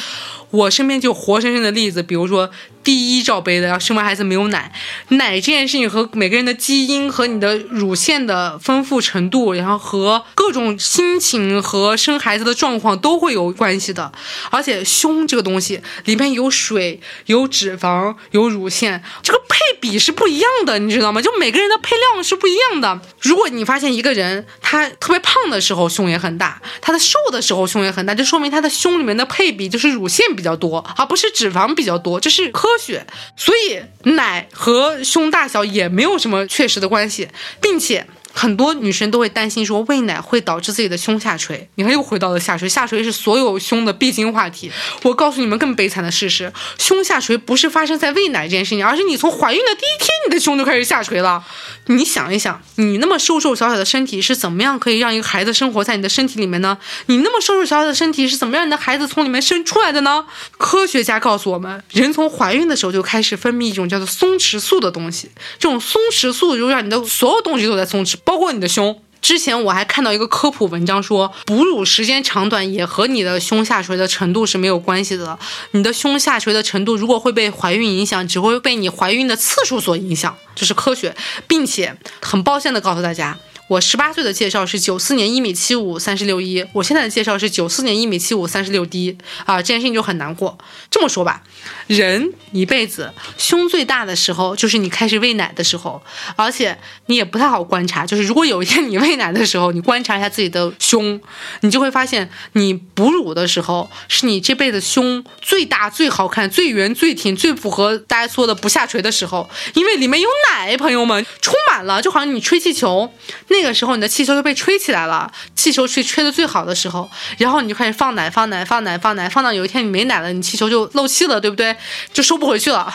我身边就活生生的例子，比如说第一罩杯的，要生完孩子没有奶，奶这件事情和每个人的基因和你的乳腺的丰富程度，然后和各种心情和生孩子的状况都会有关系的。而且胸这个东西里面有水、有脂肪、有乳腺，这个配比是不一样的，你知道吗？就每个人的配量是不一样的。如果你发现一个人他特别胖的时候胸也很大，他的瘦的时候胸也很大，就说明他的胸里面的配比就是乳腺比比较多，而不是脂肪比较多，这是科学。所以奶和胸大小也没有什么确实的关系，并且。很多女生都会担心说喂奶会导致自己的胸下垂，你看又回到了下垂，下垂是所有胸的必经话题。我告诉你们更悲惨的事实，胸下垂不是发生在喂奶这件事情，而是你从怀孕的第一天，你的胸就开始下垂了。你想一想，你那么瘦瘦小小的身体是怎么样可以让一个孩子生活在你的身体里面呢？你那么瘦瘦小小的身体是怎么让你的孩子从里面生出来的呢？科学家告诉我们，人从怀孕的时候就开始分泌一种叫做松弛素的东西，这种松弛素就让你的所有东西都在松弛，包括你的胸。之前我还看到一个科普文章说，哺乳时间长短也和你的胸下垂的程度是没有关系的。你的胸下垂的程度如果会被怀孕影响，只会被你怀孕的次数所影响，这是科学，并且很抱歉的告诉大家。我十八岁的介绍是九四年一米七五三十六一，我现在的介绍是九四年一米七五三十六 D 啊，这件事情就很难过。这么说吧，人一辈子胸最大的时候就是你开始喂奶的时候，而且你也不太好观察。就是如果有一天你喂奶的时候，你观察一下自己的胸，你就会发现你哺乳的时候是你这辈子胸最大、最好看、最圆、最挺、最符合大家说的不下垂的时候，因为里面有奶，朋友们充满了，就好像你吹气球。那个时候，你的气球就被吹起来了，气球吹吹的最好的时候，然后你就开始放奶，放奶，放奶，放奶，放到有一天你没奶了，你气球就漏气了，对不对？就收不回去了。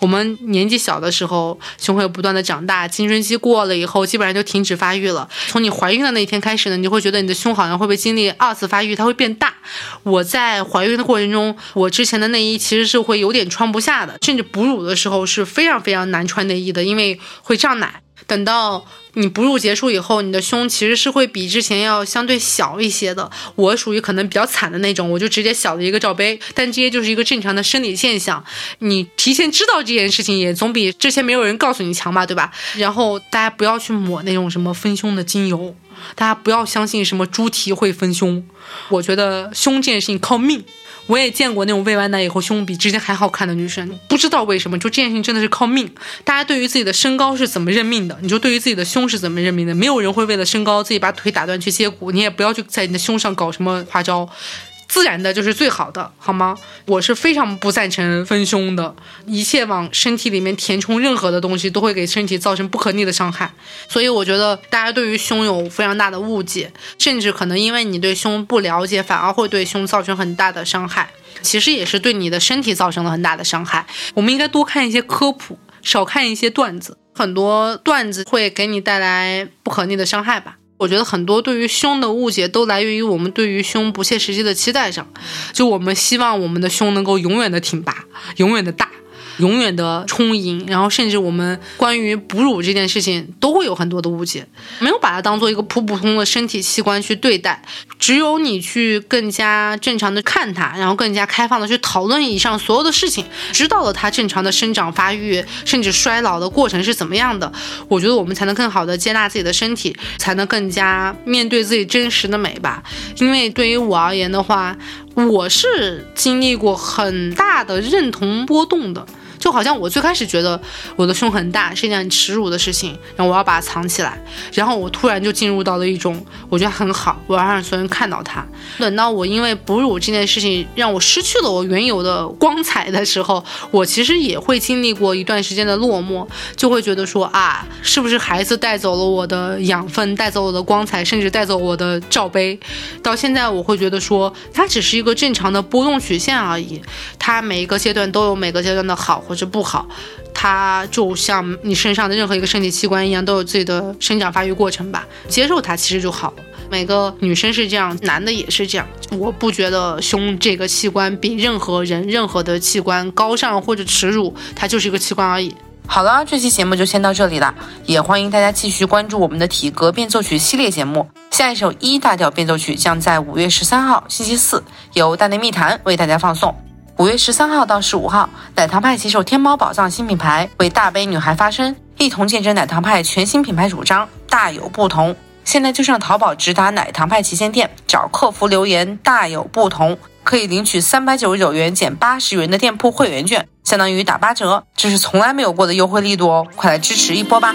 我们年纪小的时候，胸会不断的长大，青春期过了以后，基本上就停止发育了。从你怀孕的那一天开始呢，你就会觉得你的胸好像会被经历二次发育，它会变大。我在怀孕的过程中，我之前的内衣其实是会有点穿不下的，甚至哺乳的时候是非常非常难穿内衣的，因为会胀奶。等到你哺乳结束以后，你的胸其实是会比之前要相对小一些的。我属于可能比较惨的那种，我就直接小了一个罩杯。但这些就是一个正常的生理现象。你提前知道这件事情，也总比之前没有人告诉你强吧，对吧？然后大家不要去抹那种什么丰胸的精油，大家不要相信什么猪蹄会丰胸。我觉得胸这件事情靠命。我也见过那种喂完奶以后胸比之前还好看的女生，不知道为什么，就这件事情真的是靠命。大家对于自己的身高是怎么认命的？你就对于自己的胸是怎么认命的？没有人会为了身高自己把腿打断去接骨，你也不要去在你的胸上搞什么花招。自然的就是最好的，好吗？我是非常不赞成丰胸的，一切往身体里面填充任何的东西，都会给身体造成不可逆的伤害。所以我觉得大家对于胸有非常大的误解，甚至可能因为你对胸不了解，反而会对胸造成很大的伤害。其实也是对你的身体造成了很大的伤害。我们应该多看一些科普，少看一些段子。很多段子会给你带来不可逆的伤害吧。我觉得很多对于胸的误解都来源于我们对于胸不切实际的期待上，就我们希望我们的胸能够永远的挺拔，永远的大。永远的充盈，然后甚至我们关于哺乳这件事情都会有很多的误解，没有把它当做一个普普通通的身体器官去对待。只有你去更加正常的看它，然后更加开放的去讨论以上所有的事情，知道了它正常的生长发育，甚至衰老的过程是怎么样的，我觉得我们才能更好的接纳自己的身体，才能更加面对自己真实的美吧。因为对于我而言的话，我是经历过很大的认同波动的。就好像我最开始觉得我的胸很大是一件耻辱的事情，然后我要把它藏起来，然后我突然就进入到了一种我觉得很好，我要让所有人看到它。等到我因为哺乳这件事情让我失去了我原有的光彩的时候，我其实也会经历过一段时间的落寞，就会觉得说啊，是不是孩子带走了我的养分，带走我的光彩，甚至带走我的罩杯？到现在我会觉得说，它只是一个正常的波动曲线而已，它每一个阶段都有每个阶段的好。或者不好，它就像你身上的任何一个身体器官一样，都有自己的生长发育过程吧。接受它其实就好了。每个女生是这样，男的也是这样。我不觉得胸这个器官比任何人、任何的器官高尚或者耻辱，它就是一个器官而已。好了，这期节目就先到这里了，也欢迎大家继续关注我们的体格变奏曲系列节目。下一首 E 大调变奏曲将在五月十三号星期四由大内密谈为大家放送。五月十三号到十五号，奶糖派携手天猫宝藏新品牌，为大杯女孩发声，一同见证奶糖派全新品牌主张大有不同。现在就上淘宝直达奶糖派旗舰店，找客服留言“大有不同”，可以领取三百九十九元减八十元的店铺会员券，相当于打八折，这是从来没有过的优惠力度哦！快来支持一波吧！